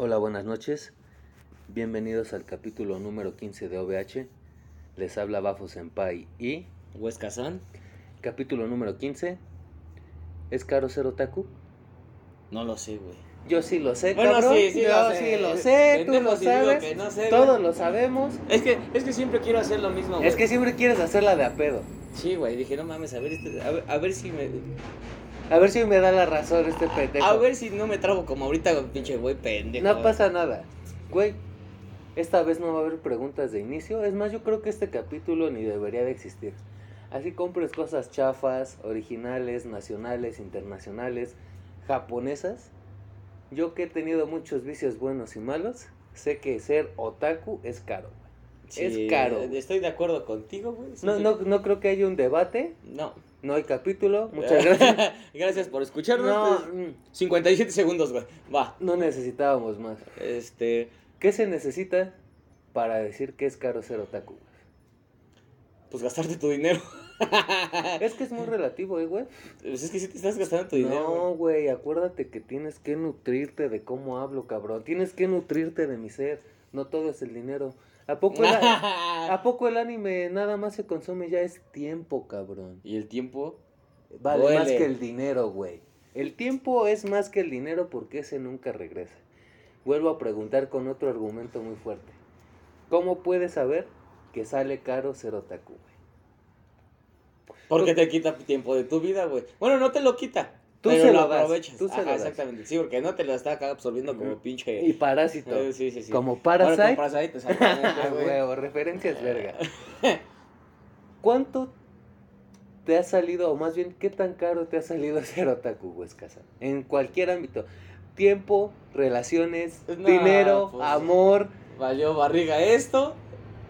Hola, buenas noches. Bienvenidos al capítulo número 15 de OVH. Les habla Bafo Senpai y Huesca San. capítulo número 15. ¿Es caro ser otaku? No lo sé, güey. Yo sí lo sé, Bueno, cabrón. sí, sí Yo lo sé. sí lo sé, tú lo sabes. que no sé, Todos güey. lo sabemos. Es que, es que siempre quiero hacer lo mismo, güey. Es que siempre quieres hacerla de a pedo. Sí, güey. Dije, no mames, a ver, este- a ver, a ver si me. A ver si me da la razón este pendejo. A ver si no me trabo como ahorita, pinche güey pendejo. No pasa nada. Güey, esta vez no va a haber preguntas de inicio. Es más, yo creo que este capítulo ni debería de existir. Así compres cosas chafas, originales, nacionales, internacionales, japonesas. Yo que he tenido muchos vicios buenos y malos, sé que ser otaku es caro. Sí, es caro. Estoy de acuerdo contigo, güey. No, no, no creo que haya un debate, No. No hay capítulo. Muchas gracias. Gracias por escucharnos. No, pues, mm, 57 segundos, güey. Va. no necesitábamos más. Este. ¿Qué se necesita para decir que es caro ser otaku? Pues gastarte tu dinero. Es que es muy relativo, ¿eh, güey. Pues es que si te estás gastando tu dinero. No, güey, acuérdate que tienes que nutrirte de cómo hablo, cabrón. Tienes que nutrirte de mi ser. No todo es el dinero. ¿A poco el, a, ¿a poco el anime nada más se consume ya es tiempo, cabrón? y el tiempo. Vale Duele. más que el dinero, güey. El tiempo es más que el dinero porque ese nunca regresa. Vuelvo a preguntar con otro argumento muy fuerte. ¿Cómo puedes saber que sale caro ser otaku, güey? Porque te quita tiempo de tu vida, güey. Bueno, no te lo quita. Tú pero se lo lo aprovechas. tú se Ajá, lo exactamente. Sí, porque no te lo está acá absorbiendo como pinche. Y parásito. Eh, sí, sí, sí. Como Bueno, Parasite. como Parasite, Ah, huevo, referencias verga. ¿Cuánto te ha salido, o más bien, qué tan caro te ha salido ser otaku, Huescasa? En cualquier ámbito. Tiempo, relaciones, No, dinero, pues- amor. Valió barriga esto.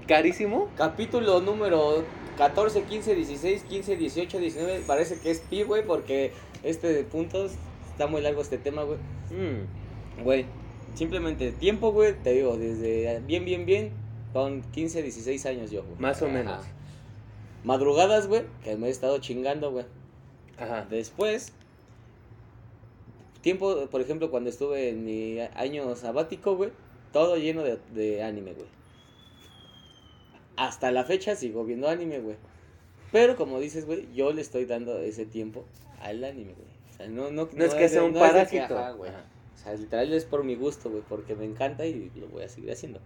¿Carísimo? Capítulo número 14, 15, 16, 15, 18, 19. Parece que es pi, güey, porque este de puntos está muy largo este tema, güey. Mm, Güey, simplemente tiempo, güey, te digo, desde bien, bien, bien, con 15, 16 años yo, güey. Más o Ajá. menos. Madrugadas, güey, que me he estado chingando, güey. Ajá. Después, tiempo, por ejemplo, cuando estuve en mi año sabático, güey, todo lleno de, de anime, güey. Hasta la fecha sigo viendo anime, güey. Pero como dices, güey, yo le estoy dando ese tiempo al anime, güey. O sea, no, no, No es que sea un no parásito. ajá, güey. Ajá. O sea, literal es por mi gusto, güey, porque me encanta y lo voy a seguir haciendo.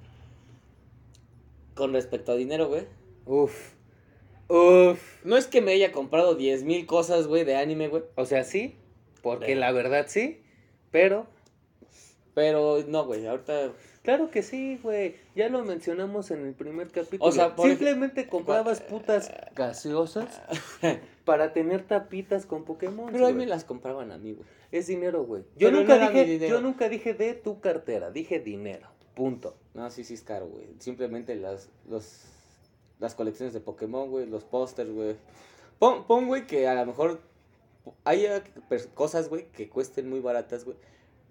Con respecto a dinero, güey. Uf. Uf. No es que me haya comprado 10 mil cosas, güey, de anime, güey. O sea, sí, porque Pero- la verdad sí, pero Pero no, güey, ahorita Claro que sí, güey. Ya lo mencionamos en el primer capítulo. O sea, por Simplemente comprabas putas gaseosas para tener tapitas con Pokémon. Pero ahí me las compraban a mí, güey. Es dinero, güey. Yo Pero nunca no dije, yo nunca dije de tu cartera, dije dinero. Punto. No, sí, sí es caro, güey. Simplemente las, los, las colecciones de Pokémon, güey, los pósters, güey. Pon, pon, güey, que a lo mejor haya cosas, güey, que cuesten muy baratas, güey.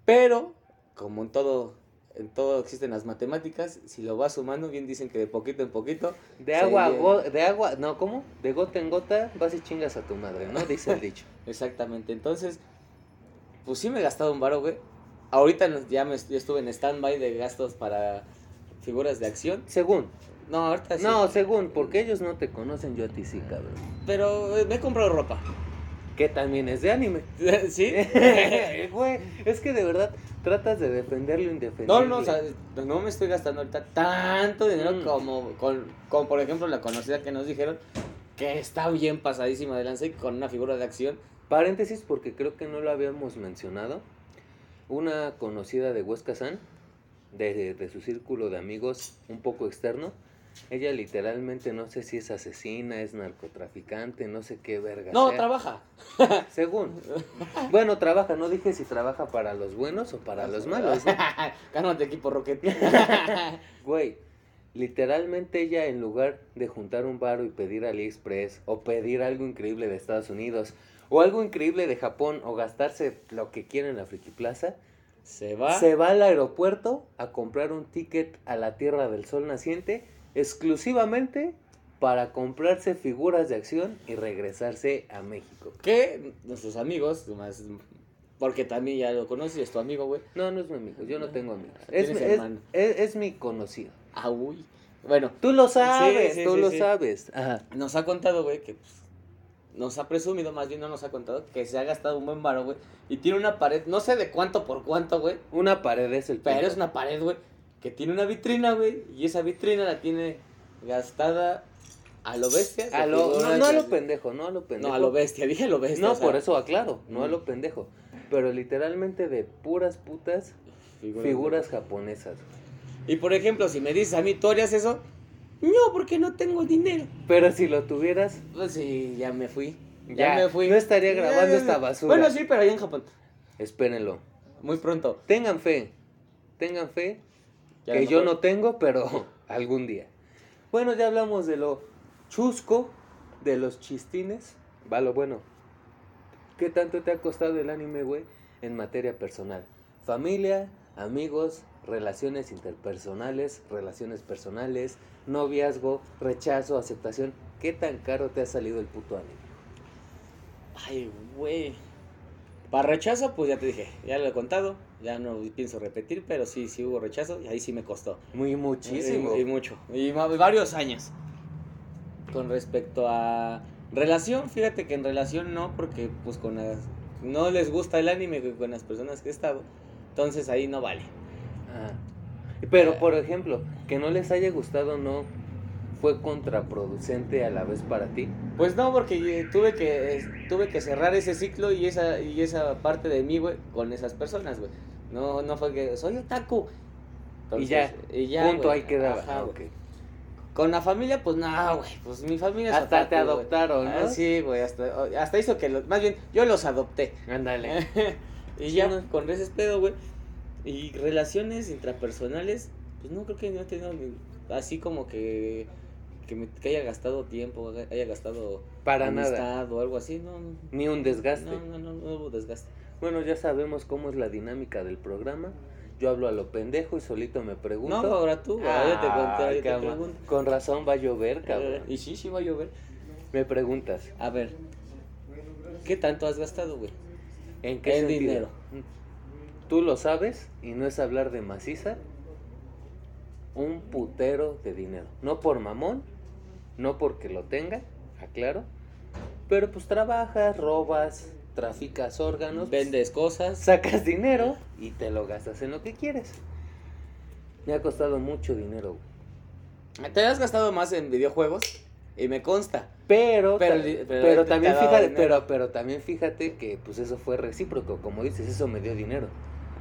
Pero, como en todo, en todo existen las matemáticas, si lo vas sumando, bien dicen que de poquito en poquito. De agua, a bien. go- de agua, no, ¿cómo? De gota en gota vas y chingas a tu madre, ¿no? Dice el dicho. Exactamente. Entonces, pues sí me he gastado un varo, güey. Ahorita ya me estuve en stand-by de gastos para figuras de acción. Según. No, ahorita sí. No, según, porque ellos no te conocen, yo a ti sí, cabrón. Pero eh, me he comprado ropa. Que también es de anime. ¿Sí? Güey, es que de verdad tratas de defender lo indefendible. No, no, o sea, no me estoy gastando ahorita tanto dinero Mm. como, con, como por ejemplo la conocida que nos dijeron que está bien pasadísima de lanza y con una figura de acción. Paréntesis, porque creo que no lo habíamos mencionado. Una conocida de Huesca San, de, de su círculo de amigos un poco externo, ella literalmente no sé si es asesina, es narcotraficante, no sé qué verga. No, sea. trabaja. Según. Bueno, trabaja, no dije si trabaja para los buenos o para los malos, ¿no? Cálmate, equipo Rocket. Güey, literalmente ella en lugar de juntar un baro y pedir AliExpress o pedir algo increíble de Estados Unidos o algo increíble de Japón o gastarse lo que quiera en la Friki Plaza, Se va. se va al aeropuerto a comprar un ticket a la Tierra del Sol naciente exclusivamente para comprarse figuras de acción y regresarse a México. Que nuestros amigos, más Porque también ya lo conoces, es tu amigo, güey. No, no es mi amigo, yo no tengo amigos. Es, mi- es, hermano. es- es mi conocido. Ah, uy. Bueno, Tú lo sabes, sí, tú sí, lo sabes. Ajá. nos ha contado, güey, que pues, nos ha presumido, más bien no nos ha contado, que se ha gastado un buen varo, güey. Y tiene una pared, no sé de cuánto por cuánto, güey. Una pared es el Pero punto. es una pared, güey, que tiene una vitrina, güey. Y esa vitrina la tiene gastada a lo bestia. de A lo, no, a lo de- pendejo, no a lo pendejo. No, a lo bestia, dije a lo bestia. No, o sea, por eso aclaro, no a Mm. lo pendejo. Pero literalmente de puras putas figuras. figuras japonesas. Y por ejemplo, si me dices a mí, ¿tú harías eso? No, porque no tengo dinero. Pero si lo tuvieras, Pues sí, ya me fui. Ya, Ya, me fui. no estaría grabando esta basura. Bueno, sí, pero allá en Japón. espérenlo. Muy pronto. Tengan fe, tengan fe, Ya que yo no tengo, pero algún día. Bueno, ya hablamos de lo chusco, de los chistines. Va lo bueno. ¿Qué tanto te ha costado el anime, güey, en materia personal? Familia, amigos, relaciones interpersonales, relaciones personales, noviazgo, rechazo, aceptación. ¿Qué tan caro te ha salido el puto anime? Ay, güey. Para rechazo, pues ya te dije, ya lo he contado, ya no pienso repetir, pero sí, sí hubo rechazo y ahí sí me costó. Muy muchísimo. Y, y mucho. Y varios años. Con respecto a relación, fíjate que en relación no, porque pues con las... No les gusta el anime con las personas que he estado. Entonces ahí no vale. Ah. Pero, por ejemplo, que no les haya gustado no fue contraproducente a la vez para ti. Pues no, porque tuve que tuve que cerrar ese ciclo y esa y esa parte de mí, güey, con esas personas, güey. No no fue que soy otaku. y ya, y ya, punto güey. ahí quedaba. Ajá, Ah. Con la familia, pues no, güey. Pues mi familia es Hasta otaku, te güey. adoptaron, ¿no? Ah, sí, güey. Hasta, hasta hizo que los. Más bien, yo los adopté. Ándale. y ya, no. con ese pedo, güey. Y relaciones intrapersonales, pues no creo que no he tenido ni- así como que. Que, me- que haya gastado tiempo, haya gastado Para nada. o algo así. No, no. Ni un desgaste. No, no, no, no hubo desgaste. Bueno, ya sabemos cómo es la dinámica del programa. Yo hablo a lo pendejo y solito me pregunto. No, ahora tú, ahora te conté, yo te pregunto. Con razón va a llover, cabrón. Eh, Y sí, sí va a llover. Me preguntas, A ver, ¿qué tanto has gastado, güey? ¿en qué En dinero. Tú lo sabes y no es hablar de maciza. Un putero de dinero. No por mamón, no porque lo tenga, aclaro. Pero pues trabajas, robas, traficas órganos. Vendes cosas. sacas dinero y te lo gastas en lo que quieres. Me ha costado mucho dinero. Te has gastado más en videojuegos y me consta. Pero, Pero también fíjate, dinero. pero, pero también fíjate que pues eso fue recíproco, como dices, eso me dio dinero.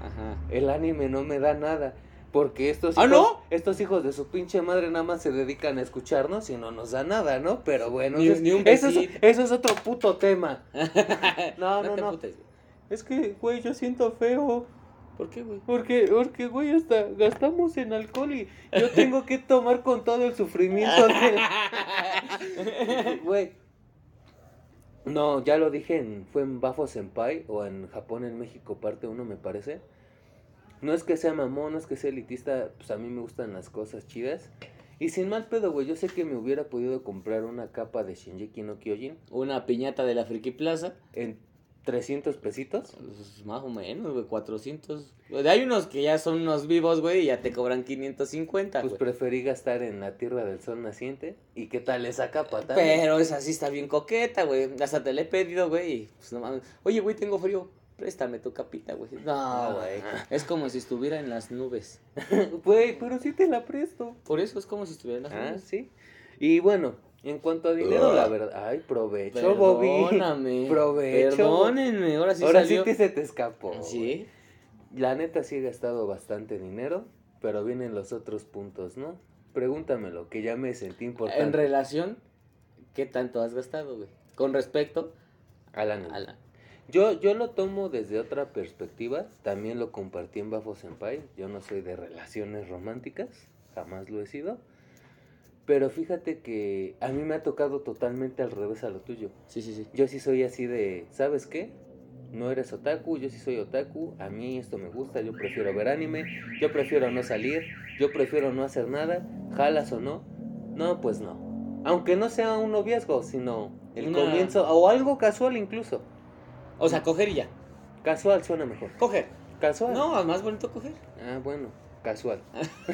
Ajá. El anime no me da nada. Porque estos ¿Ah, hijos, no? estos hijos de su pinche madre nada más se dedican a escucharnos y no nos da nada, ¿no? Pero bueno, Ni- eso, es- ni un eso, es, besito. eso es otro puto tema. No, no, no. putes, güey. Es que, güey, yo siento feo. ¿Por qué, güey? Porque, porque, güey, hasta gastamos en alcohol y yo tengo que tomar con todo el sufrimiento de... Güey. No, ya lo dije, en, fue en Bafo Senpai o en Japón, en México, parte 1, me parece. No es que sea mamón, no es que sea elitista, pues a mí me gustan las cosas chidas. Y sin mal pedo, güey, yo sé que me hubiera podido comprar una capa de Shinjeki no Kyojin Una piñata de la Friki Plaza. en 300 pesitos. Pues, más o menos, güey, 400. Güey, Hay unos que ya son unos vivos, güey, y ya te cobran 550, Pues preferí gastar en la tierra del sol naciente. ¿Y qué tal esa capa también? Pero esa sí está bien coqueta, güey. Hasta te la he pedido, güey. y, Pues no mames. Oye, güey, tengo frío. Préstame tu capita, güey. No, güey. Es como si estuviera en las nubes. Güey, pero sí te la presto. Por eso es como si estuviera en las Ah, nubes. sí. Y bueno, en cuanto a dinero, la verdad. Ay, provecho, Bobby. Perdóname. Provecho. Perdónenme, ahora sí Ahora salió. sí te se te escapó. Sí. La neta sí he gastado bastante dinero, pero vienen los otros puntos, ¿no? Pregúntamelo, que ya me sentí importante. En relación, ¿qué tanto has gastado, güey? Con respecto Al anime. a la... Yo, yo lo tomo desde otra perspectiva, también lo compartí en Bafo Senpai, yo no soy de relaciones románticas, jamás lo he sido, pero fíjate que a mí me ha tocado totalmente al revés a lo tuyo. Sí, sí, sí. Yo sí soy así de, ¿sabes qué? No eres otaku, yo sí soy otaku, a mí esto me gusta, yo prefiero ver anime, yo prefiero no salir, yo prefiero no hacer nada, jalas o no, no, pues no. Aunque no sea un noviazgo, sino el Una- comienzo, o algo casual incluso. O sea, coger y ya. Casual suena mejor. Coger. Casual. No, más bonito coger. Ah, bueno, casual.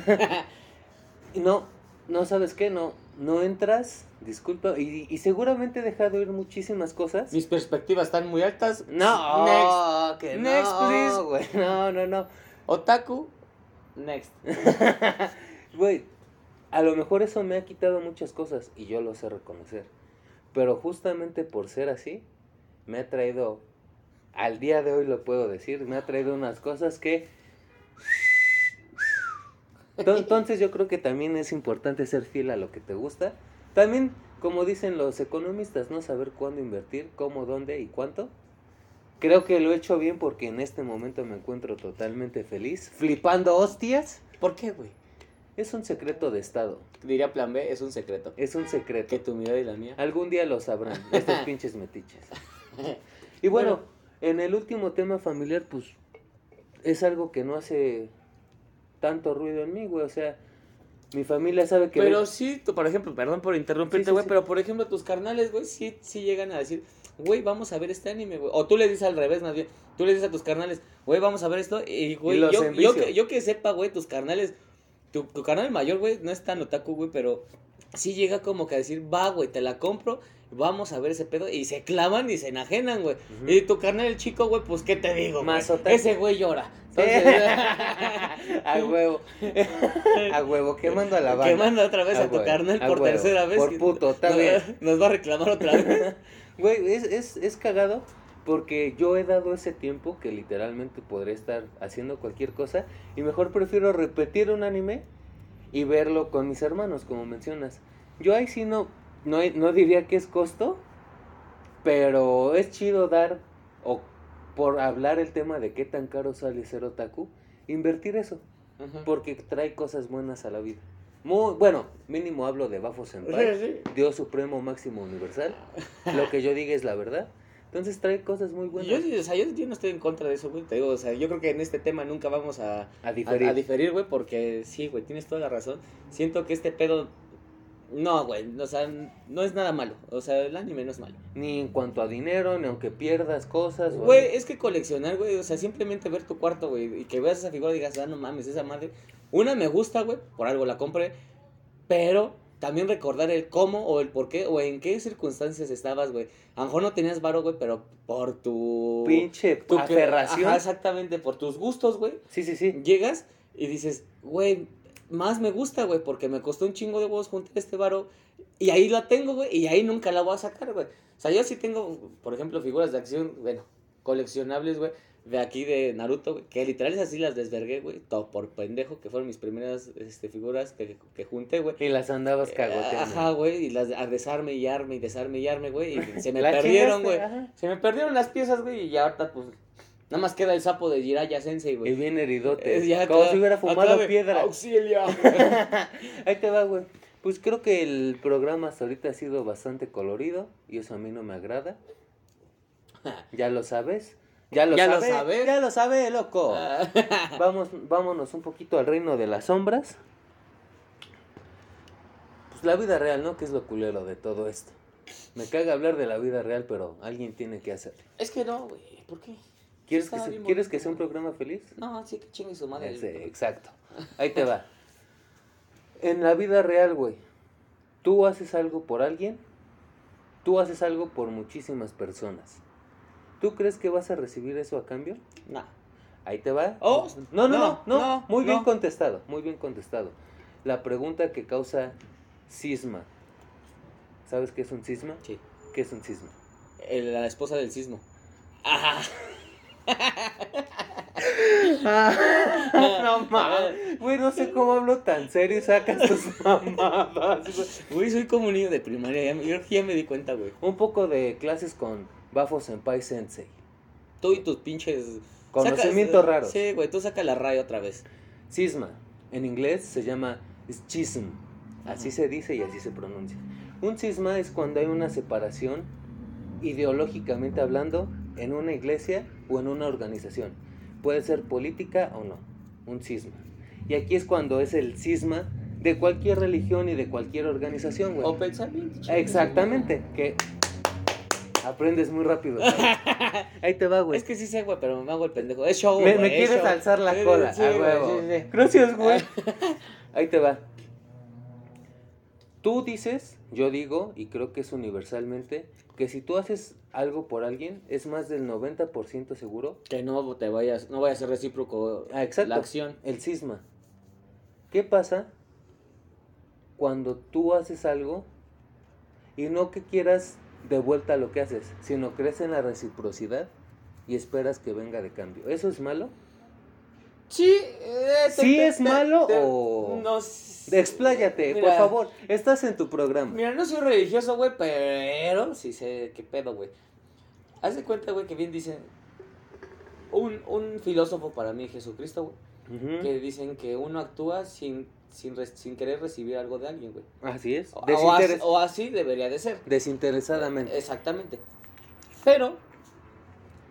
Y no, no sabes qué, no, no entras, disculpa, y, y seguramente he dejado ir muchísimas cosas. Mis perspectivas están muy altas. No, Next. que Next, no, please. no, no, no. Otaku. Next. Güey, a lo mejor eso me ha quitado muchas cosas y yo lo sé reconocer. Pero justamente por ser así, me ha traído, al día de hoy lo puedo decir, me ha traído unas cosas que... Ento- Entonces yo creo que también es importante ser fiel a lo que te gusta. También, como dicen los economistas, no saber cuándo invertir, cómo, dónde y cuánto. Creo que lo he hecho bien porque en este momento me encuentro totalmente feliz, flipando hostias. ¿Por qué, güey? Es un secreto de Estado. Diría plan B, es un secreto. Es un secreto. Que tu mirada y la mía. Algún día lo sabrán, estos pinches metiches. Y bueno, en el último tema familiar, pues es algo que no hace tanto ruido en mí, güey. O sea, mi familia sabe que. Pero sí, tú, por ejemplo, perdón por interrumpirte, Sí, sí, güey, sí. pero por ejemplo, tus carnales, güey, sí, sí llegan a decir, güey, vamos a ver este anime, güey. O tú le dices al revés, más bien. Tú le dices a tus carnales, güey, vamos a ver esto. Y, güey, yo, que, yo que sepa, güey, tus carnales, tu, tu carnal mayor, güey, no es tan otaku, güey, pero sí llega como que a decir, va, güey, te la compro. Vamos a ver ese pedo. Y se clavan y se enajenan, güey. Y tu carnal, el chico, güey, pues, ¿qué te digo? Más güey? Ese güey llora. Entonces, a huevo. a huevo, quemando a la banda. Que manda otra vez a, tu carnal por huevo. tercera vez. Por puto, está nos, bien. nos va a reclamar otra vez. Güey, es, es, es cagado porque yo he dado ese tiempo que literalmente podría estar haciendo cualquier cosa y mejor prefiero repetir un anime y verlo con mis hermanos, como mencionas. Yo ahí sí no, no, no diría que es costo, pero es chido dar, o por hablar el tema de qué tan caro sale ser otaku, invertir eso, porque trae cosas buenas a la vida. Muy, bueno, mínimo hablo de Bafo Senpai. Sí, sí. Dios supremo máximo universal. Lo que yo diga es la verdad. Entonces trae cosas muy buenas. Yo, o sea, yo, yo no estoy en contra de eso, güey. Te digo, o sea, yo creo que en este tema nunca vamos a, a a, diferir. a diferir, güey, porque sí, güey, tienes toda la razón. Siento que este pedo. No, güey, o sea, no es nada malo. O sea, el anime no es malo. Ni en cuanto a dinero, ni aunque pierdas cosas. o- Güey, es que coleccionar, güey, o sea, simplemente ver tu cuarto, güey, y que veas esa figura y digas, ah, no mames, esa madre. Una me gusta, güey, por algo la compré, pero también recordar el cómo o el por qué o en qué circunstancias estabas, güey. A lo mejor no tenías varo, güey, pero por tu... Pinche tu que- aferración. Ajá, exactamente, por tus gustos, güey. Sí, sí, sí. Llegas y dices, güey, más me gusta, güey, porque me costó un chingo de huevos juntar este varo. Y ahí la tengo, güey, y ahí nunca la voy a sacar, güey. O sea, yo sí tengo, por ejemplo, figuras de acción, bueno, coleccionables, güey, de aquí de Naruto, güey, que literal es así las desvergué, güey, todo por pendejo, que fueron mis primeras este, figuras que, que junté, güey. Y las andabas cagoteando. Ajá, güey, y las a desarme y arme y desarme y arme, güey, y se me perdieron, güey. Se me perdieron las piezas, güey, y ya ahorita, pues, nada más queda el sapo de Jiraiya Sensei, güey. Y bien heridote. Es ya como acá- si hubiera fumado de, piedra. ¡Auxilio! Ahí te va, güey. Pues creo que el programa hasta ahorita ha sido bastante colorido y eso a mí no me agrada. Ya lo sabes. Ya lo ¿Ya lo sabes. sabes? Ya lo sabe, loco. Ah. Vamos, vámonos un poquito al reino de las sombras. Pues la vida real, ¿no? Que es lo culero de todo esto. Me caga hablar de la vida real, pero alguien tiene que hacerlo. es que no, güey, ¿por qué? ¿Quieres, que, Está se- bien ¿quieres bonito, que sea un programa feliz? No, sí que chingue su madre. Ese, exacto. Ahí te va. En la vida real, güey, tú haces algo por alguien, tú haces algo por muchísimas personas. ¿Tú crees que vas a recibir eso a cambio? No. Ahí te va. Oh, no, no, no, no, no, no, Muy bien contestado, muy bien contestado. La pregunta que causa cisma. ¿Sabes qué es un cisma? Sí. ¿Qué es un cisma? El- la esposa del sismo. Ajá. no mames. Güey, no sé cómo hablo tan serio y sacas tus mamadas. güey. Soy como un niño de primaria. Ya, yo ya me di cuenta, güey. Un poco de clases con Bafo Senpai Sensei. Tú y tus pinches. Conocimientos sacas- raros. Sí, güey, tú saca la raya otra vez. Cisma. En inglés se llama schism. Así se dice y así se pronuncia. Un cisma es cuando hay una separación ideológicamente hablando en una iglesia o en una organización. Puede ser política o no. Un cisma. Y aquí es cuando es el cisma de cualquier religión y de cualquier organización, güey. O pensamiento. Exactamente, que Aprendes muy rápido. Ahí te va, güey. Es que sí sé, güey, pero me hago el pendejo. Es show, Me, güey, me es quieres show. alzar la cola. sí, a güey, huevo. sí, sí. Gracias, güey. Ahí te va. Tú dices, yo digo, y creo que es universalmente, que si tú haces algo por alguien, es más del 90% seguro. Que no te vayas, no vaya a ser recíproco Ah, exacto. la acción. El cisma. ¿Qué pasa cuando tú haces algo y no que quieras de vuelta lo que haces, sino crees en la reciprocidad y esperas que venga de cambio? ¿Eso es malo? Sí, eh, te- ¿Sí te- es te- malo o- No sé. Expláyate, por favor. Estás en tu programa. Mira, no soy religioso, güey, pero sí sé qué pedo, güey. Haz de cuenta, güey, que bien dicen. Un, un filósofo para mí, Jesucristo, güey, que dicen que uno actúa sin, sin, re- sin querer recibir algo de alguien, güey. Así es. O así debería de ser. Desinteresadamente. Exactamente. Pero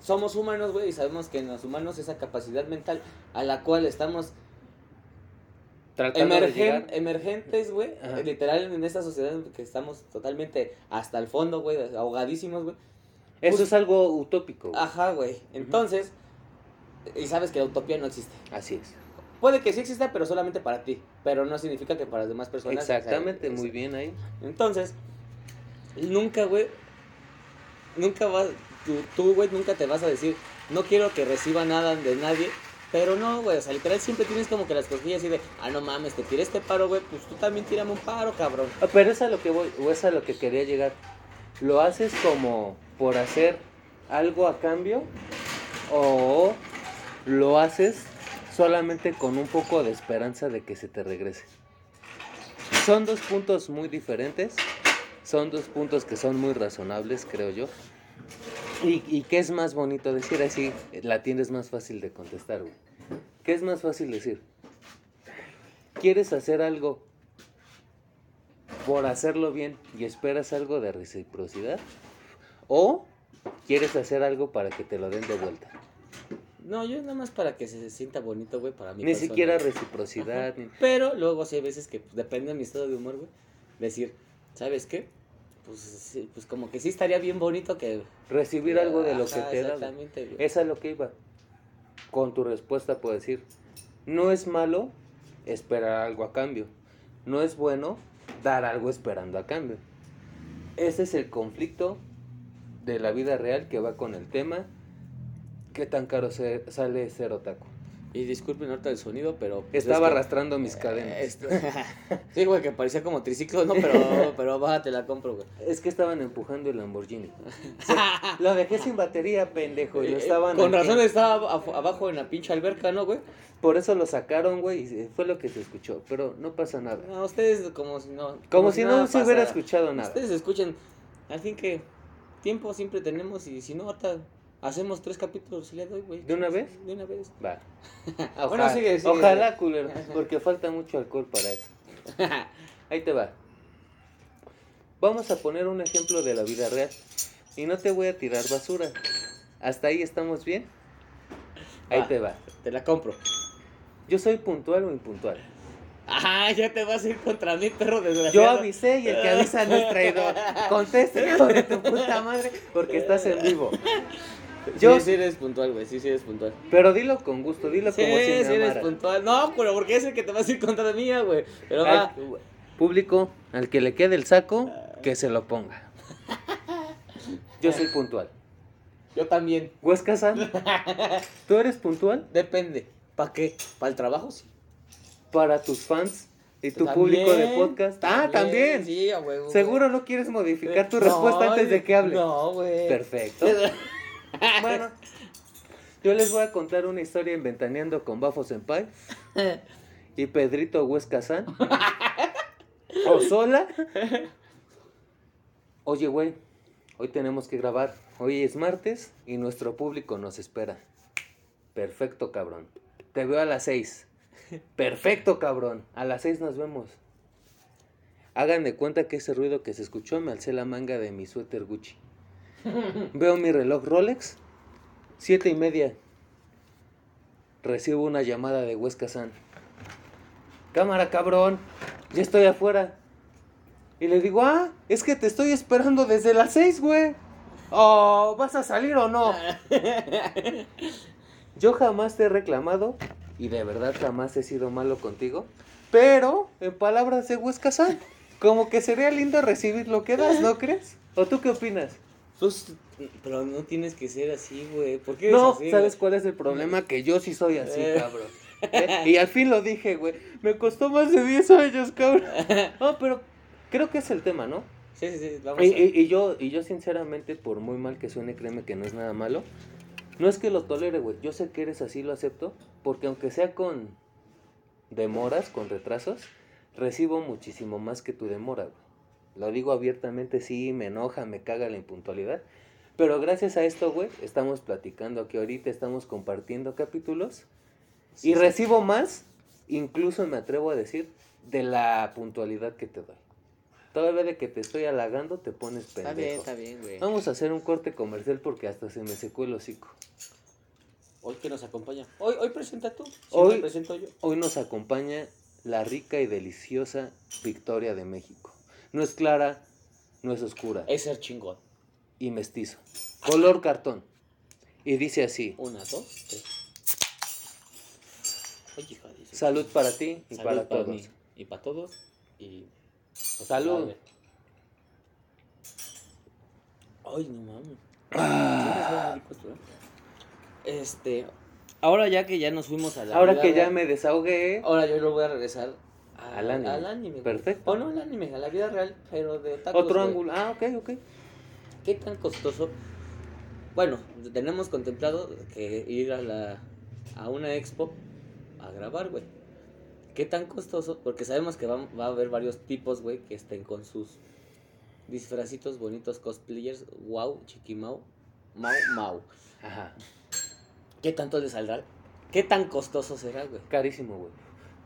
somos humanos, güey, y sabemos que en los humanos esa capacidad mental a la cual estamos Tratando de emergen- llegar- emergentes, güey, literal en esta sociedad en que estamos totalmente hasta el fondo, güey, ahogadísimos, güey. Eso pues- es algo utópico. Ajá, güey. Entonces, y sabes que la utopía no existe. Así es. Puede que sí exista, pero solamente para ti, pero no significa que para las demás personas. o sea, Exactamente, es- muy bien ahí. Entonces, nunca, güey, nunca vas, tú, güey, nunca te vas a decir, no quiero que reciba nada de nadie, pero no, güey, o sea, literal siempre tienes como que las cosquillas así de, ah, no mames, te tiré este paro, güey, pues tú también tírame un paro, cabrón. Ah, Pero es a lo que voy, o es a lo que quería llegar. ¿Lo haces como por hacer algo a cambio? ¿O lo haces solamente con un poco de esperanza de que se te regrese? Son dos puntos muy diferentes. Son dos puntos que son muy razonables, creo yo. ¿Y, y qué es más bonito decir así? La tienes más fácil de contestar, güey. ¿Qué es más fácil decir? ¿Quieres hacer algo por hacerlo bien y esperas algo de reciprocidad? ¿O quieres hacer algo para que te lo den de vuelta? No, yo nada más para que se sienta bonito, güey, para mi Ni persona. siquiera reciprocidad. Ni- Pero luego sí hay veces que, pues, depende de mi estado de humor, güey, decir, ¿sabes qué? Pues, sí, pues como que sí estaría bien bonito que... Recibir algo de lo que te he dado. Exactamente, güey. Es lo que iba. Con tu respuesta puedo decir, no es malo esperar algo a cambio. No es bueno dar algo esperando a cambio. Ese es el conflicto de la vida real que va con el tema. ¿Qué tan caro se- sale ser otaku? Y disculpen ahorita el sonido, pero... pues, Estaba es que- arrastrando mis cadenas. Eh, esto- sí, güey, que parecía como triciclo, ¿no? Pero, pero va, te la compro, güey. Es que estaban empujando el Lamborghini. Lo dejé sin batería, pendejo. Y lo Eh, estaban Con razón estaba ab- abajo en la pinche alberca, ¿no, güey? Por eso lo sacaron, güey, y fue lo que se escuchó. Pero no pasa nada. No, ustedes como si no... Como si no se hubiera escuchado nada. Ustedes escuchen, al fin que tiempo siempre tenemos y si no, ahorita hacemos tres capítulos día de hoy, güey. ¿De una vez? De una vez. Va. Bueno, Ojalá, sigue, sigue. ojalá, culero, porque falta mucho alcohol para eso. Ahí te va. Vamos a poner un ejemplo de la vida real. Y no te voy a tirar basura. ¿Hasta ahí estamos bien? Ahí Va. te va. Te la compro. ¿Yo soy puntual o impuntual? Ajá, ya te vas a ir contra mí, perro Yo desgraciado. avisé y el que avisa no es traidor. Contesta, hijo de tu puta madre, porque estás en vivo. Yo, Sí, sí eres puntual, güey, sí, sí eres puntual. pero dilo con gusto, dilo Sí, como si me sí eres puntual. No, pero porque es el que te vas a ir contra mía, güey. Pero va. Al- público, al que le quede el saco, que se lo ponga. Yo soy puntual. Yo también. Huesca San, ¿tú eres puntual? Depende. ¿Para qué? ¿Para el trabajo? Sí. Para tus fans y tu También, público de podcast. Ah, también. Sí, a huevo. Seguro no quieres modificar tu No, respuesta antes de que hable. No, güey. Perfecto. Bueno, yo les voy a contar una historia en Ventaneando con Bafo Senpai y Pedrito Huesca San. O sola. Oye, güey, hoy tenemos que grabar. Hoy es martes y nuestro público nos espera. Perfecto, cabrón. Te veo a las seis. Perfecto, cabrón. A las seis nos vemos. Hagan de cuenta que ese ruido que se escuchó me alcé la manga de mi suéter Gucci. Veo mi reloj Rolex. Siete y media. Recibo una llamada de Huesca San. Cámara, cabrón. Ya estoy afuera. Y le digo, ah, es que te estoy esperando desde las seis, güey. Oh, ¿vas a salir o no? Yo jamás te he reclamado y de verdad jamás he sido malo contigo. Pero, en palabras de Huesca como que sería lindo recibir lo que das, ¿no crees? ¿O tú qué opinas? Pues, pero no tienes que ser así, güey. ¿Por qué eres No, así, ¿sabes güey? cuál es el problema? Que yo sí soy así, Eh. cabrón. ¿Eh? Y al fin lo dije, güey. Me costó más de 10 años, cabrón. No, pero creo que es el tema, ¿no? Sí, sí, sí. Vamos Y, a... y- y yo, y yo sinceramente, por muy mal que suene, créeme que no es nada malo. No es que lo tolere, güey. Yo sé que eres así, lo acepto. Porque aunque sea con demoras, con retrasos, recibo muchísimo más que tu demora, güey. Lo digo abiertamente, sí, me enoja, me caga la impuntualidad. Pero gracias a esto, güey, estamos platicando aquí ahorita, estamos compartiendo capítulos. Sí, y sí. recibo más, incluso me atrevo a decir, de la puntualidad que te doy. Todavía de que te estoy halagando, te pones pendejo. Está bien, está bien, güey. Vamos a hacer un corte comercial porque hasta se me secó el hocico. Hoy que nos acompaña. Hoy, hoy presenta tú. Hoy- Hoy presento yo. Hoy nos acompaña la rica y deliciosa Victoria de México. No es clara, no es oscura. Es ser chingón. Y mestizo. Color cartón. Y dice así. Una, dos, tres. Oye, hija Salud para ti y Salud para todos. mí Y para todos. Y. pues, Salud. Ay, no mames. Ah. Este. Ahora ya que ya nos fuimos a la. Ahora vida que ya me desahogué. Ahora yo lo voy a regresar Al anime. Al anime. Perfecto. O no al anime, a la vida real, pero de tacos. Otro güey. ángulo. Ah, ok, ok. ¿Qué tan costoso? Bueno, tenemos contemplado que ir a la a una expo a grabar, güey. ¿Qué tan costoso? Porque sabemos que va, va a haber varios tipos, güey, que estén con sus disfracitos bonitos cosplayers. Wow, chiquimau, mau, mau. Ajá. ¿Qué tanto les saldrá? ¿Qué tan costoso será, güey? Carísimo, güey.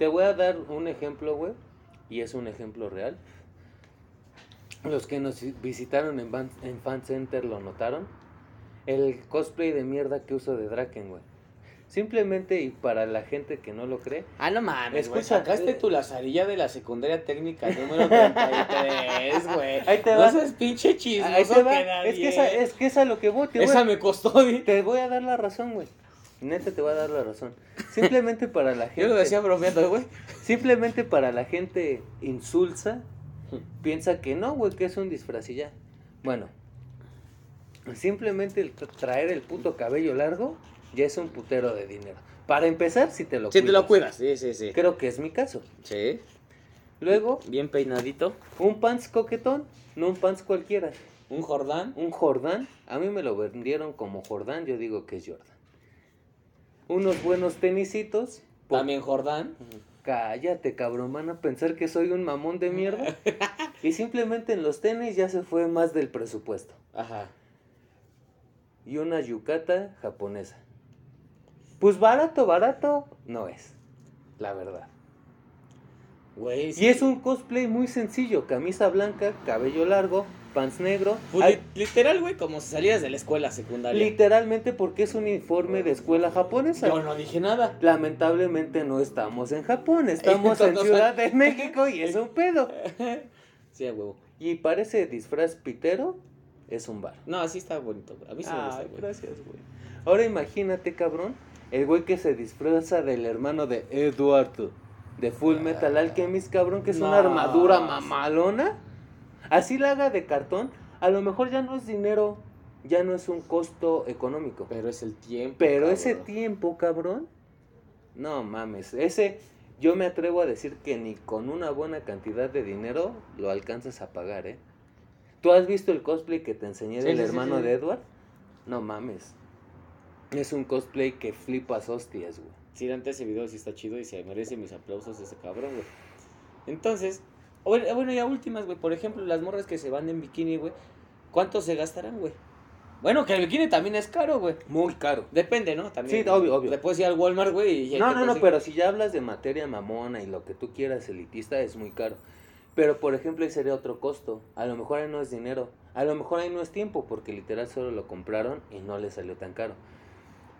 Te voy a dar un ejemplo, güey. Y es un ejemplo real. Los que nos visitaron en, Van- en Fan Center lo notaron. El cosplay de mierda que uso de Draken, güey. Simplemente, y para la gente que no lo cree, Ah, no mames, güey. Escucha, Sacaste eh. tu lazarilla de la secundaria técnica número 33, güey. Ahí te no va. seas pinche chismoso ahí te va. que nadie. Es que, esa, es que es a lo que voy. Te voy, Esa me costó, di. te voy a dar la razón, güey. Neta, te voy a dar la razón. Simplemente para la gente. Yo lo decía bromeando, güey. Simplemente para la gente insulsa, piensa que no, güey, que es un disfraz y ya. Bueno, simplemente el tra- traer el puto cabello largo ya es un putero de dinero. Para empezar, si te lo Si te lo cuidas, sí, sí, sí. Creo que es mi caso. Sí. Luego, Bien peinadito. un pants coquetón, no un pants cualquiera. Un Jordán. Un Jordán, a mí me lo vendieron como Jordán, yo digo que es Jordan. Unos buenos tenisitos. por- También Jordán. Cállate, cabrón, van a pensar que soy un mamón de mierda. y simplemente en los tenis ya se fue más del presupuesto. Ajá. Y una yucata japonesa. Pues barato, barato no es, la verdad. Y es un cosplay muy sencillo, camisa blanca, cabello largo, pants negro. Pues, literal, güey, como si salías de la escuela secundaria. literalmente porque es un uniforme de escuela japonesa. Yo no dije nada. Lamentablemente no estamos en Japón, estamos en Ciudad de México y es un pedo. Sí, huevo. Y parece disfraz pitero, es un bar. No, así está bonito, güey. A mí sí me gusta, güey. gracias, güey. Ahora imagínate, cabrón, el güey que se disfraza del hermano de Eduardo, de Full Metal Alchemist, cabrón, que es No. una armadura mamalona. Así la haga de cartón, a lo mejor ya no es dinero, ya no es un costo económico. Pero es el tiempo. Pero cabrón. ese tiempo, cabrón, no mames, ese yo me atrevo a decir que ni con una buena cantidad de dinero lo alcanzas a pagar, ¿eh? ¿Tú has visto el cosplay que te enseñé Sí, del sí, hermano sí. de Edward? No mames. Es un cosplay que flipas hostias, güey. Sí, antes ese video sí está chido y se merece mis aplausos ese cabrón, güey. Entonces, bueno, bueno, ya últimas, güey. Por ejemplo, las morras que se van en bikini, güey. ¿Cuánto se gastarán, güey? Bueno, que el bikini también es caro, güey. Muy caro. Depende, ¿no? También. Sí, obvio, obvio. Puedes ir al Walmart, güey. y No, no, no, pero si ya hablas de materia mamona y lo que tú quieras elitista es muy caro. Pero por ejemplo ahí sería otro costo. A lo mejor ahí no es dinero. A lo mejor ahí no es tiempo porque literal solo lo compraron y no le salió tan caro.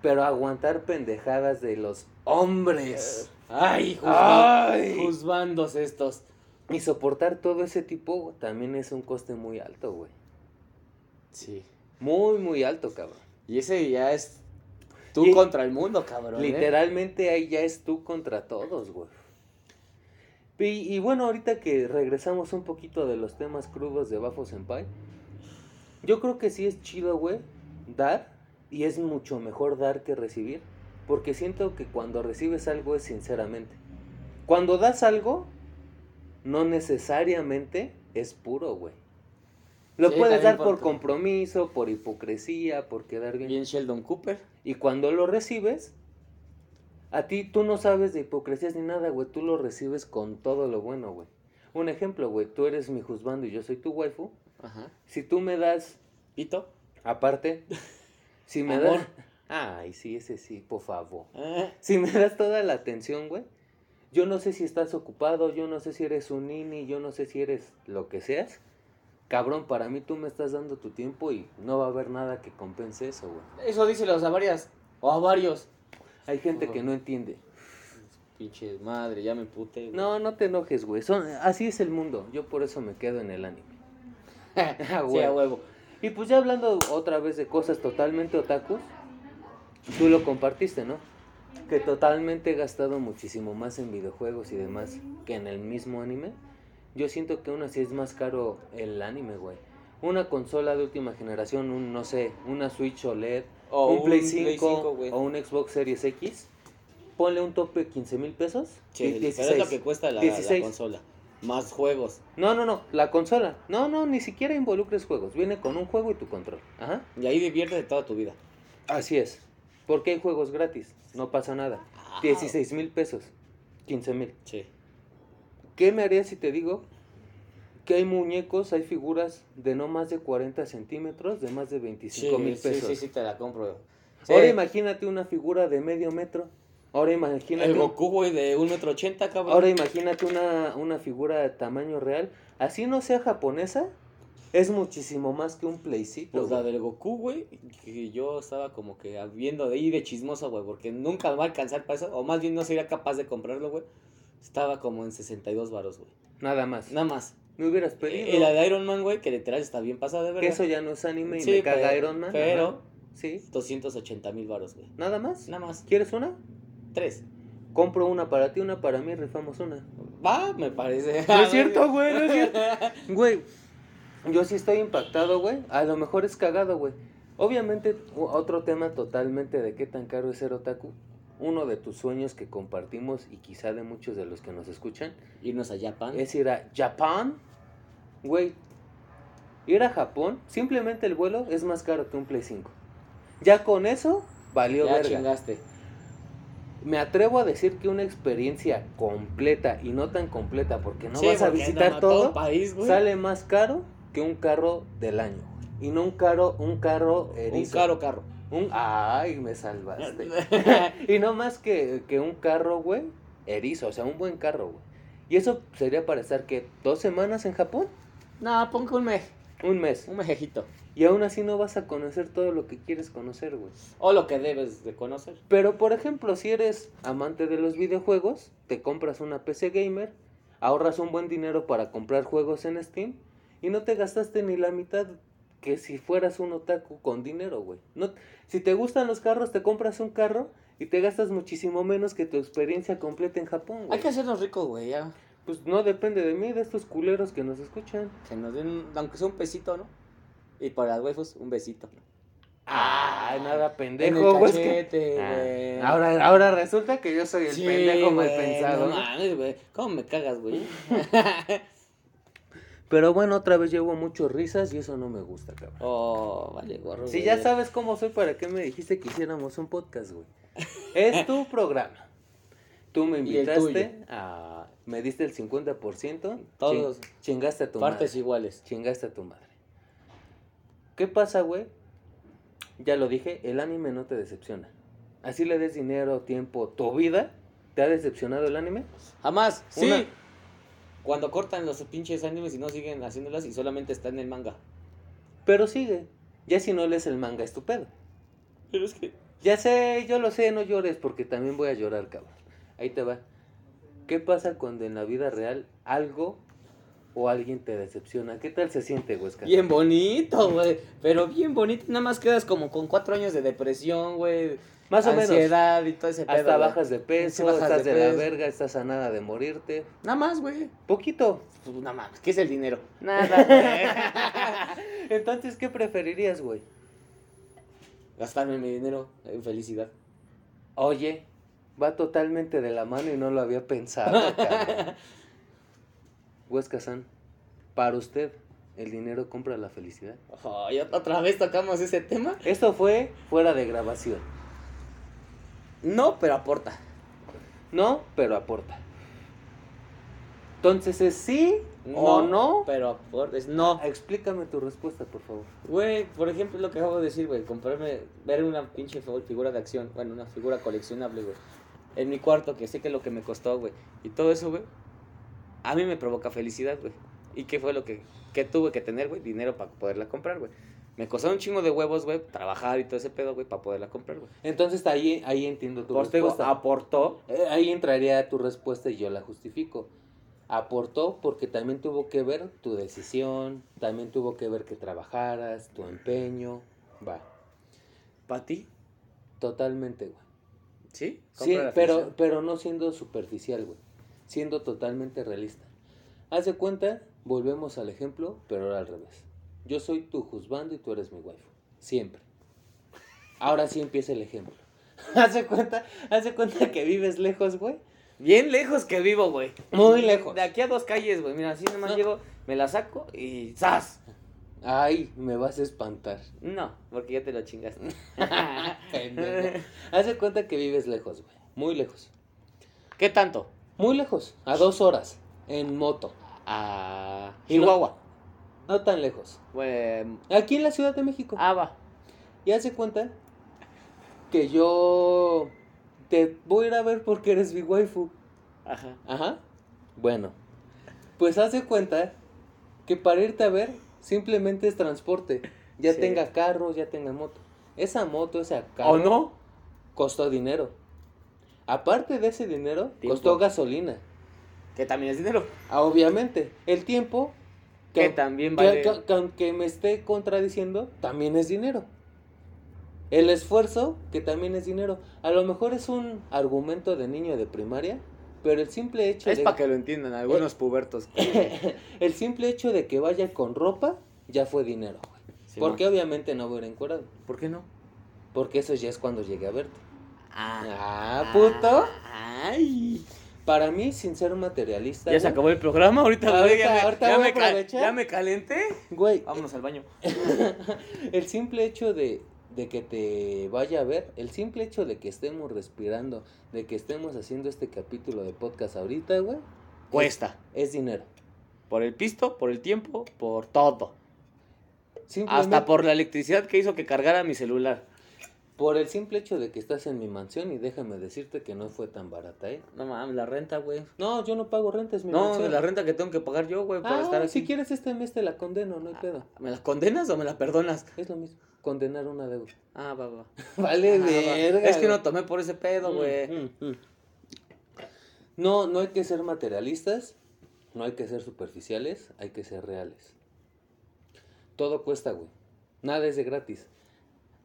Pero aguantar pendejadas de los hombres Ay, juzga- Ay. estos. y soportar todo ese tipo también es un coste muy alto, güey. Sí. Muy, muy alto, cabrón. Y ese ya es tú Y- contra el mundo, cabrón. ¿eh? Literalmente ahí ya es tú contra todos, güey. Y, y bueno, ahorita que regresamos un poquito de los temas crudos de Bafo Senpai, yo creo que sí es chido, güey, dar, y es mucho mejor dar que recibir, porque siento que cuando recibes algo es sinceramente. Cuando das algo, no necesariamente es puro, güey. Lo Sí, puedes dar por por- compromiso, por hipocresía, por quedar bien. Bien Sheldon Cooper. Y cuando lo recibes, a ti tú no sabes de hipocresías ni nada, güey. Tú lo recibes con todo lo bueno, güey. Un ejemplo, güey. Tú eres mi juzgando y yo soy tu waifu. Ajá. Si tú me das, Pito. aparte, si me Amor. das... Ay, sí, ese sí, por favor. Ah, Si me das toda la atención, güey. Yo no sé si estás ocupado, yo no sé si eres un nini, yo no sé si eres lo que seas. Cabrón, para mí tú me estás dando tu tiempo y no va a haber nada que compense eso, güey. Eso díselos a varias. O a varios. Hay gente que no entiende. Pinche madre, ya me pute. güey. No, no te enojes, güey. Son, así es el mundo. Yo por eso me quedo en el anime. Ah, sí, a güey. huevo. Y pues ya hablando otra vez de cosas totalmente otakus, tú lo compartiste, ¿no? Que totalmente he gastado muchísimo más en videojuegos y demás que en el mismo anime. Yo siento que aún así es más caro el anime, güey. Una consola de última generación, un, no sé, una Switch OLED, O un, Play un 5, Play 5, güey. o un Xbox Series X. Ponle un tope 15 mil pesos. Sí, y pero 16. es lo que cuesta la, la 16. consola. Más juegos. No, no, no, la consola. No, no, ni siquiera involucres juegos. Viene con un juego y tu control. Ajá. Y ahí divierte toda tu vida. Así es. Porque hay juegos gratis. No pasa nada. Ah. 16 mil pesos. 15 mil. Sí. ¿Qué me harías si te digo que hay muñecos, hay figuras de no más de 40 centímetros, de más de 25 mil sí, pesos? sí, sí, te la compro. Sí. Ahora imagínate una figura de medio metro. Ahora imagínate. El Goku, güey, de 1,80m, cabrón. Ahora imagínate una, una figura de tamaño real. Así no sea japonesa, es muchísimo más que un playcito. Pues la del Goku, güey, que yo estaba como que viendo de ahí de chismoso, güey, porque nunca me va a alcanzar para eso, o más bien no sería capaz de comprarlo, güey. Estaba como en 62 varos, güey. Nada más. Nada más. Me hubieras pedido. Y la de Iron Man, güey, que literal está bien pasada de Que verdad. eso ya no es anime y Sí, me caga pero- Iron Man. pero- ajá. Sí. 280 mil varos, güey. Nada más. Nada más. ¿Quieres una? Tres. Compro una para ti, una para mí, rifamos una. Va, me parece. No es cierto, güey, no es cierto. Güey, yo sí estoy impactado, güey. A lo mejor es cagado, güey. Obviamente, otro tema totalmente de qué tan caro es ser otaku. Uno de tus sueños que compartimos y quizá de muchos de los que nos escuchan Irnos a Japan. es ir a Japón. Güey, ir a Japón, simplemente el vuelo es más caro que un Play 5. Ya con eso, valió ya verga. chingaste. Me atrevo a decir que una experiencia completa y no tan completa porque no Sí, vas a visitar no, todo, país, sale más caro que un carro del año. Y no un carro, un carro Un erizo. caro carro. Un- ay, me salvaste. y no más que, que un carro, güey, erizo, o sea, un buen carro, güey. Y eso sería para estar, que ¿Dos semanas en Japón? no, pongo un mej. Un mes. Un mejejito. Y aún así no vas a conocer todo lo que quieres conocer, güey. O lo que debes de conocer. Pero, por ejemplo, si eres amante de los videojuegos, te compras una PC gamer, ahorras un buen dinero para comprar juegos en Steam y no te gastaste ni la mitad que si fueras un otaku con dinero, güey. No, si te gustan los carros, te compras un carro y te gastas muchísimo menos que tu experiencia completa en Japón, güey. Hay que hacernos ricos, güey, ya. Pues no depende de mí, de estos culeros que nos escuchan. Que nos den, aunque sea un pesito, ¿no? Y para las waifus, un besito. Ay, nada pendejo, güey. es que- Ah, ahora, ahora resulta que yo soy el Sí, pendejo mal pensado. No güey. ¿Cómo me cagas, güey? Pero bueno, otra vez llevo muchas risas y eso no me gusta, cabrón. Oh, vale, gorro. Si ya sabes cómo soy, ¿para qué me dijiste que hiciéramos un podcast, güey? Es tu programa. Tú me invitaste a... Me diste el 50%. Todos. chin- chingaste a tu Partes madre. iguales. Chingaste a tu madre. ¿Qué pasa, güey? Ya lo dije, el anime no te decepciona. Así le des dinero, tiempo, tu vida. ¿Te ha decepcionado el anime? Jamás. Sí. Una- Cuando cortan los pinches animes y no siguen haciéndolas y solamente está en el manga. Pero sigue. Ya si no lees el manga, es tu pedo. Pero es que. Ya sé, yo lo sé, no llores porque también voy a llorar, cabrón. Ahí te va. ¿Qué pasa cuando en la vida real algo o alguien te decepciona. ¿Qué tal se siente, Huesca? Bien bonito, güey. Pero bien bonito. Nada más quedas como con cuatro años de depresión, güey. Más o menos. Ansiedad y todo ese pedo. Hasta bajas de peso, bajas estás de de, la verga, estás a nada de morirte. Nada más, güey. Poquito. Pues nada más. ¿Qué es el dinero? Nada. Entonces, ¿qué preferirías, güey? Gastarme mi dinero en felicidad. Oye, va totalmente de la mano y no lo había pensado. Huesca San, para usted, ¿el dinero compra la felicidad? Ay, otra vez tocamos ese tema. Esto fue fuera de grabación. No, pero aporta. No, pero aporta. Entonces, ¿es sí o no? Pero aporta. Es no. Explícame tu respuesta, por favor. Güey, por ejemplo, lo que acabo de decir, güey, comprarme, ver una pinche fi- figura de acción, bueno, una figura coleccionable, güey, en mi cuarto, que sé que es lo que me costó, güey, y todo eso, güey, a mí me provoca felicidad, güey. ¿Y qué fue lo que, que tuve que tener, güey? Dinero para poderla comprar, güey. Me costó un chingo de huevos, güey, trabajar y todo ese pedo, güey, para poderla comprar, güey. Entonces, ahí, ahí entiendo tu Por respuesta. aportó. Eh, Ahí entraría tu respuesta y yo la justifico. Aportó porque también tuvo que ver tu decisión, también tuvo que ver que trabajaras, tu empeño. Va, ¿Para ti? totalmente, güey. ¿Sí? Sí, pero, pero no siendo superficial, güey. Siendo totalmente realista. Haz de cuenta, volvemos al ejemplo, pero ahora al revés. Yo soy tu juzgando y tú eres mi waifu. Siempre. Ahora sí empieza el ejemplo. Haz de cuenta, haz de cuenta que vives lejos, güey. Bien lejos que vivo, güey. Muy lejos. De aquí a dos calles, güey. Mira, así nomás No. llego, me la saco y ¡zas! Ay, me vas a espantar. No, porque ya te lo chingaste. Haz de cuenta que vives lejos, güey. Muy lejos. ¿Qué tanto? Muy lejos. A dos horas. En moto. A no- Chihuahua. No tan lejos. Güey, Aquí en la Ciudad de México. ah, va. Y haz de cuenta que yo te voy a ir a ver porque eres mi waifu. Ajá. Ajá. Bueno. Pues haz de cuenta que para irte a ver simplemente es transporte. Ya Sí. tenga carro, ya tenga moto. Esa moto, esa carro. ¿O no? costó dinero. Aparte de ese dinero, Tiempo. costó gasolina. Que también es dinero. Ah, obviamente, el tiempo Que también vale. que- que aunque me esté contradiciendo, también es dinero. El esfuerzo, que también es dinero. A lo mejor es un argumento de niño de primaria, pero el simple hecho Es de para que lo entiendan algunos pubertos. el simple hecho de que vaya con ropa ya fue dinero. güey. Sí, Porque obviamente no voy a ir encuerado. ¿Por qué no? Porque eso ya es cuando llegué a verte. Ah. Ah, puto. Ay. Para mí, sin ser materialista. Ya se acabó el programa, ahorita, Ahorita- güey, ya, me, ahorita ya me ya me calenté. Güey, Vámonos al baño. el simple hecho de, de que te vaya a ver, el simple hecho de que estemos respirando, de que estemos haciendo este capítulo de podcast ahorita, güey, Cuesta. es dinero. Por el pisto, por el tiempo, por todo. Hasta por la electricidad que hizo que cargara mi celular. por el simple hecho de que estás en mi mansión y déjame decirte que no fue tan barata, ¿eh? No mames, la renta, güey. No, yo no pago renta, es mi No, mansión. la renta que tengo que pagar yo, güey, por Ah, estar aquí. si quieres este mes te la condeno, no hay pedo. ¿Me la condenas o me la perdonas? Es lo mismo, condenar una deuda. Ah, va, va. Vale, va. verga. Es que no tomé por ese pedo, güey. Mm, mm, mm. No, no hay que ser materialistas, no hay que ser superficiales, hay que ser reales. Todo cuesta, güey. Nada es de gratis.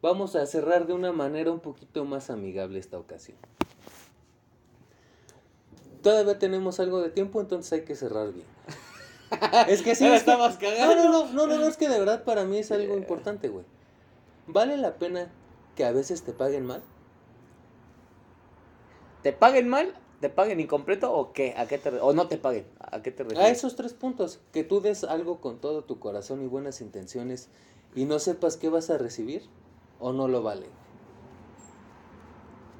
Vamos a cerrar de una manera un poquito más amigable esta ocasión. Todavía tenemos algo de tiempo, entonces hay que cerrar bien. Es que sí, es que- estabas cagando. No, no, no, no, no, no, es que de verdad para mí es algo importante, güey. ¿Vale la pena que a veces te paguen mal? ¿Te paguen mal? ¿Te paguen incompleto o qué? ¿A qué te o no te paguen? ¿A qué te refieres? A esos tres puntos, que tú des algo con todo tu corazón y buenas intenciones y no sepas qué vas a recibir o no lo vale.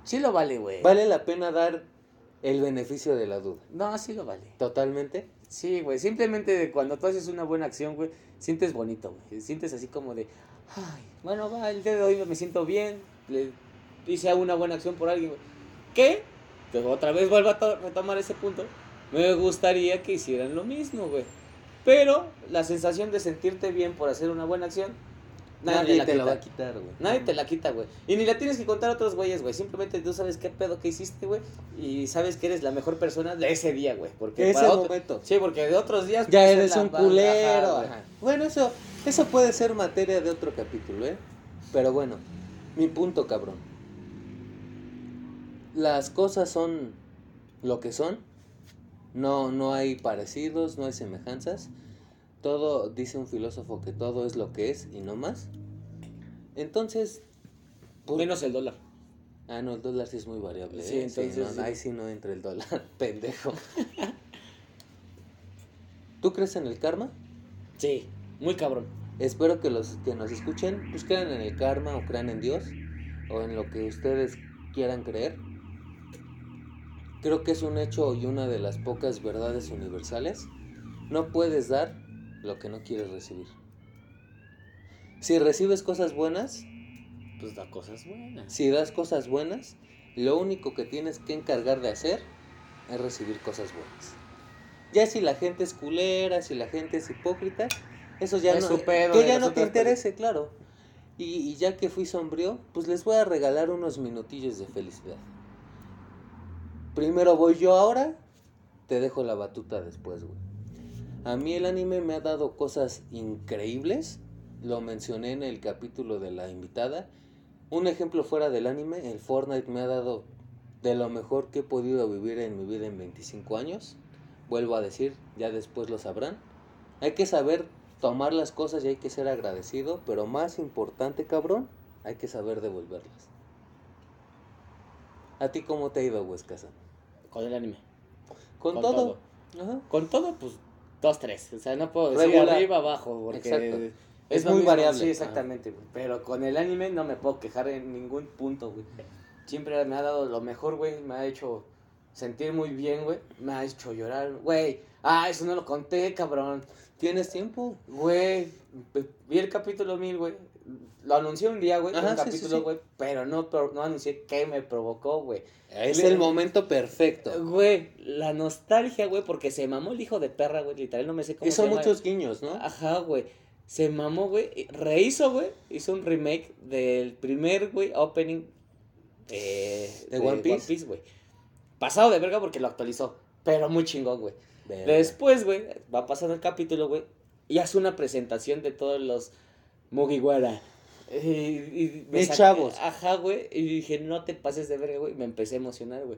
Sí lo vale, güey. Vale la pena dar el beneficio de la duda. No, sí lo vale. Totalmente. Sí, güey. Simplemente cuando tú haces una buena acción, güey, sientes bonito, güey. Sientes así como de, ay, bueno, va, el día de hoy me siento bien. Le hice una buena acción por alguien. ¿Qué? Pero otra vez vuelvo a to- retomar ese punto. Me gustaría que hicieran lo mismo, güey. Pero la sensación de sentirte bien por hacer una buena acción Nadie, la te la va a quitar, güey. Nadie te la quita, güey. Y ni la tienes que contar a otros güeyes, güey. Simplemente tú sabes qué pedo que hiciste, güey. Y sabes que eres la mejor persona de ese día, güey. Porque Ese para otro- momento. Sí, porque de otros días. Ya pues, eres un culero. ajá. Bueno, eso, eso puede ser materia de otro capítulo, ¿eh? Pero bueno, mi punto, cabrón. Las cosas son lo que son. No, no hay parecidos, no hay semejanzas. Todo, dice un filósofo que todo es lo que es y no más. Entonces, pues- Menos el dólar. Ah, no, el dólar sí es muy variable. Sí, ¿eh? entonces, no, sí. ahí sí no entra el dólar, pendejo. ¿Tú crees en el karma? Sí, muy cabrón. Espero que los que nos escuchen pues crean en el karma o crean en Dios o en lo que ustedes quieran creer. Creo que es un hecho y una de las pocas verdades universales. No puedes dar lo que no quieres recibir. Si recibes cosas buenas, Pues da cosas buenas. si das cosas buenas, lo único que tienes que encargar de hacer es recibir cosas buenas. Ya si la gente es culera, si la gente es hipócrita, eso ya Es no, pedo que ya no te interese, claro. Y, y ya que fui sombrío, pues les voy a regalar unos minutillos de felicidad. Primero voy yo ahora, te dejo la batuta después, güey. A mí el anime me ha dado cosas increíbles. Lo mencioné en el capítulo de la invitada. Un ejemplo fuera del anime, el Fortnite me ha dado de lo mejor que he podido vivir en mi vida en 25 años. Vuelvo a decir, ya después lo sabrán. Hay que saber tomar las cosas y hay que ser agradecido, pero más importante, cabrón, hay que saber devolverlas. ¿A ti cómo te ha ido, Huescasa? Con el anime. Con, Con todo. Ajá. Con todo, pues dos, tres. O sea, no puedo decir Regular. arriba, abajo. Porque Exacto. Es, muy mismo, variable. Sí, exactamente, güey. Pero con el anime no me puedo quejar en ningún punto, güey. Siempre me ha dado lo mejor, güey. Me ha hecho sentir muy bien, güey. Me ha hecho llorar, güey. Ah, eso no lo conté, cabrón. ¿Tienes tiempo? Güey, vi el capítulo 1000, güey. Lo anuncié un día, güey, un sí, capítulo, sí. güey, pero no, no anuncié qué me provocó, güey. Es Le- el momento perfecto. Güey, la nostalgia, güey, porque se mamó el hijo de perra, güey, literal, no me sé cómo se llama. muchos guiños, ¿no? Ajá, güey. Se mamó, güey. y Rehizo, güey. Hizo un remake del primer, güey, opening eh, ¿De One Piece? güey. Pasado de verga porque lo actualizó. Pero muy chingón, güey. Después, güey, va pasando el capítulo, güey. Y hace una presentación de todos los Mugiwara. Y, y me saqué- chavos. Ajá, güey. Y dije, no te pases de verga, güey. Me empecé a emocionar, güey.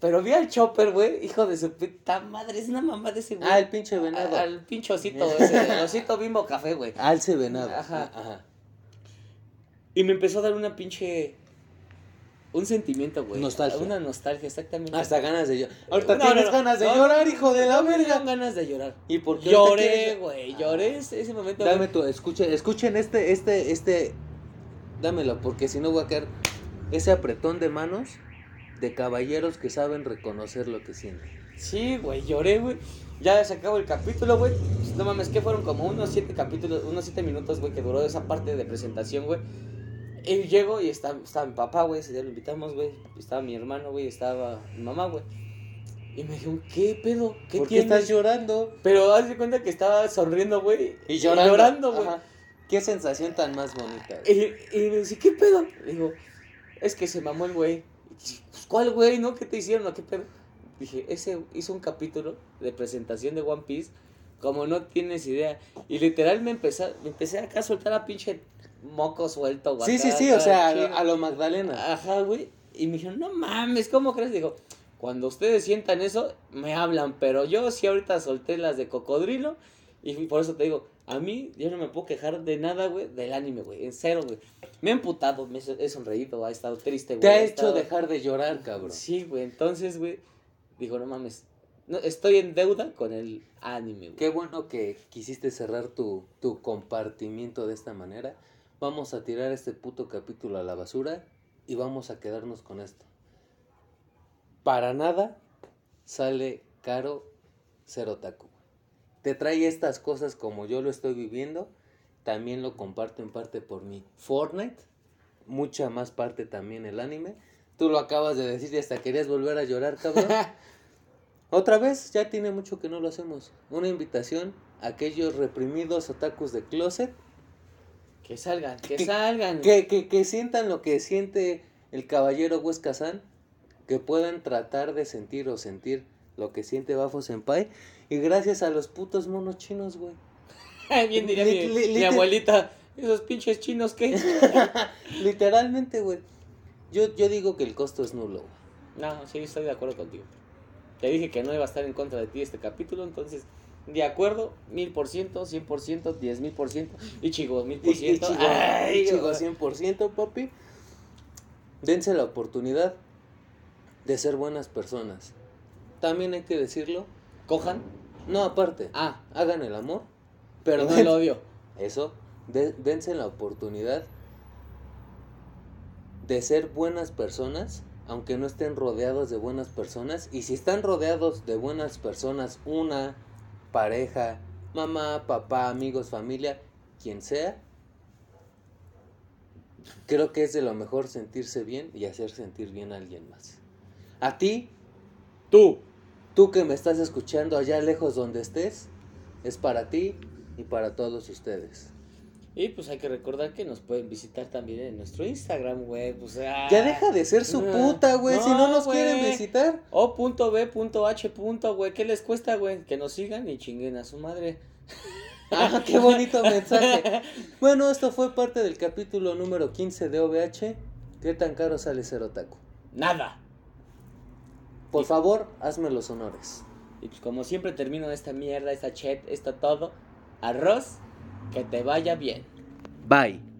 Pero vi al Chopper, güey, hijo de su puta madre. Es una mamá de ese güey. Ah, el pinche venado. A- Al pinche osito, ese, el osito bimbo café, güey. Alce venado. Ajá. Ajá. Y me empezó a dar una pinche. Un sentimiento, güey. Nostalgia. Una nostalgia, exactamente. Hasta ganas de llorar. Ahorita No, tienes no, no. ganas de llorar, hijo de la verga. ganas de llorar. ¿Y por qué Lloré, güey. Ah. Lloré ese, ese momento. Dame tu, escuchen, escuchen este, este, este, dámelo, porque si no voy a caer ese apretón de manos de caballeros que saben reconocer lo que sienten. Sí, güey, lloré, güey. Ya se acabó el capítulo, güey. No mames, que fueron como unos siete capítulos, unos siete minutos, güey, que duró esa parte de presentación, güey. Y llego y está, estaba mi papá, güey, ese día lo invitamos, güey. Estaba mi hermano, güey, estaba mi mamá, güey. Y me dijeron, ¿qué pedo? ¿Qué ¿Por qué tienes? estás llorando? Pero haz de cuenta que estaba sonriendo, güey. Y llorando. güey. Qué sensación tan más bonita. Y, y me dice, ¿qué pedo? Le digo, es que se mamó el güey. Pues, ¿cuál güey, no? ¿Qué te hicieron? ¿O qué pedo? Dije, ese hizo un capítulo de presentación de One Piece, como no tienes idea. Y literal me empecé, me empecé acá a soltar a pinche moco suelto, güey. Sí, sí, sí, o sea, a lo, a lo Magdalena. Ajá, güey. Y me dijeron, no mames, ¿cómo crees? Digo, cuando ustedes sientan eso, me hablan. Pero yo sí ahorita solté las de cocodrilo. Y por eso te digo, a mí yo no me puedo quejar de nada, güey, del anime, güey. En cero, güey. Me he emputado, me he sonreído, ha estado triste, güey. Te ha he hecho estado- dejar de llorar, cabrón. Sí, güey. Entonces, güey, digo, no mames. No, estoy en deuda con el anime, güey. Qué bueno que quisiste cerrar tu, tu compartimiento de esta manera. Vamos a tirar este puto capítulo a la basura y vamos a quedarnos con esto. Para nada sale caro ser otaku. Te trae estas cosas como yo lo estoy viviendo. También lo comparto en parte por mi Fortnite. Mucha más parte también el anime. Tú lo acabas de decir y hasta querías volver a llorar, cabrón. Otra vez, ya tiene mucho que no lo hacemos. Una invitación a aquellos reprimidos otakus de closet Que salgan, que, Que- salgan. Que, que, que sientan lo que siente el caballero Huesca San, que puedan tratar de sentir o sentir lo que siente Bafo Senpai. Y gracias a los putos monos chinos, güey. Bien diría Li- mi, li- mi li- abuelita. Esos pinches chinos que. Literalmente, güey. Yo, yo digo que el costo es nulo, güey. No, sí, estoy de acuerdo contigo. Te dije que no iba a estar en contra de ti este capítulo, entonces, de acuerdo, mil por ciento, cien por ciento, diez mil por ciento, y chico, mil por ciento. y chico güey. 100%, papi. Dense la oportunidad de ser buenas personas. También hay que decirlo. Cojan. No, aparte. Ah, Hagan el amor. Pero no el odio. Eso, de- dense la oportunidad de ser buenas personas, aunque no estén rodeados de buenas personas. Y si están rodeados de buenas personas, una pareja, mamá, papá, amigos, familia, quien sea, creo que es de lo mejor sentirse bien y hacer sentir bien a alguien más. A ti, Tú. tú que me estás escuchando allá lejos donde estés, es para ti y para todos ustedes. Y pues hay que recordar que nos pueden visitar también en nuestro Instagram, güey. Pues, ah. Ya deja de ser su puta, güey. si no nos quieren visitar. O.B.H. güey. ¿Qué les cuesta, güey? Que nos sigan y chinguen a su madre. Ah, qué bonito mensaje. Bueno, esto fue parte del capítulo número 15 de OVH. ¿Qué tan caro sale ser otaku? Nada. Por favor, hazme los honores. Y pues como siempre termino esta mierda, esta chat, esto todo. Arroz, que te vaya bien. Bye.